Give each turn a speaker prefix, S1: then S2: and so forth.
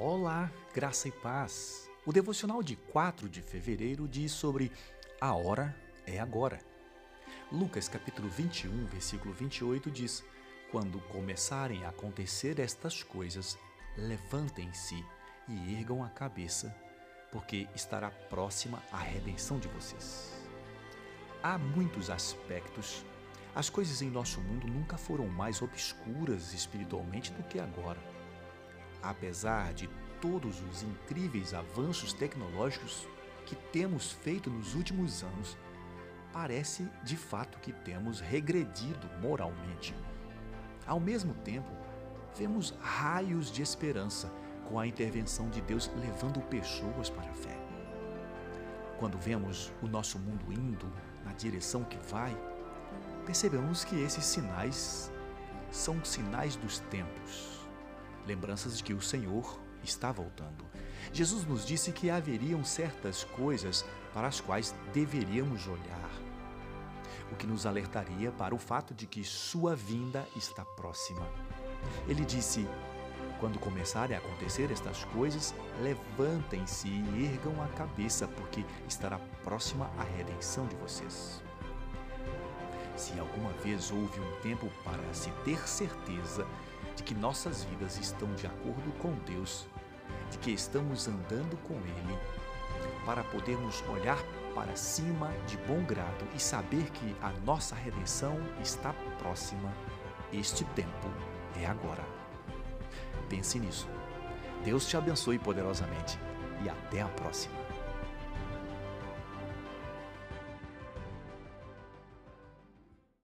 S1: Olá, graça e paz. O devocional de 4 de fevereiro diz sobre a hora é agora. Lucas capítulo 21, versículo 28 diz: Quando começarem a acontecer estas coisas, levantem-se e ergam a cabeça, porque estará próxima a redenção de vocês. Há muitos aspectos. As coisas em nosso mundo nunca foram mais obscuras espiritualmente do que agora apesar de todos os incríveis avanços tecnológicos que temos feito nos últimos anos, parece de fato que temos regredido moralmente. Ao mesmo tempo, vemos raios de esperança com a intervenção de Deus levando pessoas para a fé. Quando vemos o nosso mundo indo na direção que vai, percebemos que esses sinais são sinais dos tempos lembranças de que o Senhor está voltando. Jesus nos disse que haveriam certas coisas para as quais deveríamos olhar, o que nos alertaria para o fato de que Sua vinda está próxima. Ele disse: Quando começarem a acontecer estas coisas, levantem-se e ergam a cabeça, porque estará próxima a redenção de vocês. Se alguma vez houve um tempo para se ter certeza de que nossas vidas estão de acordo com Deus, de que estamos andando com Ele, para podermos olhar para cima de bom grado e saber que a nossa redenção está próxima, este tempo é agora. Pense nisso. Deus te abençoe poderosamente e até a próxima.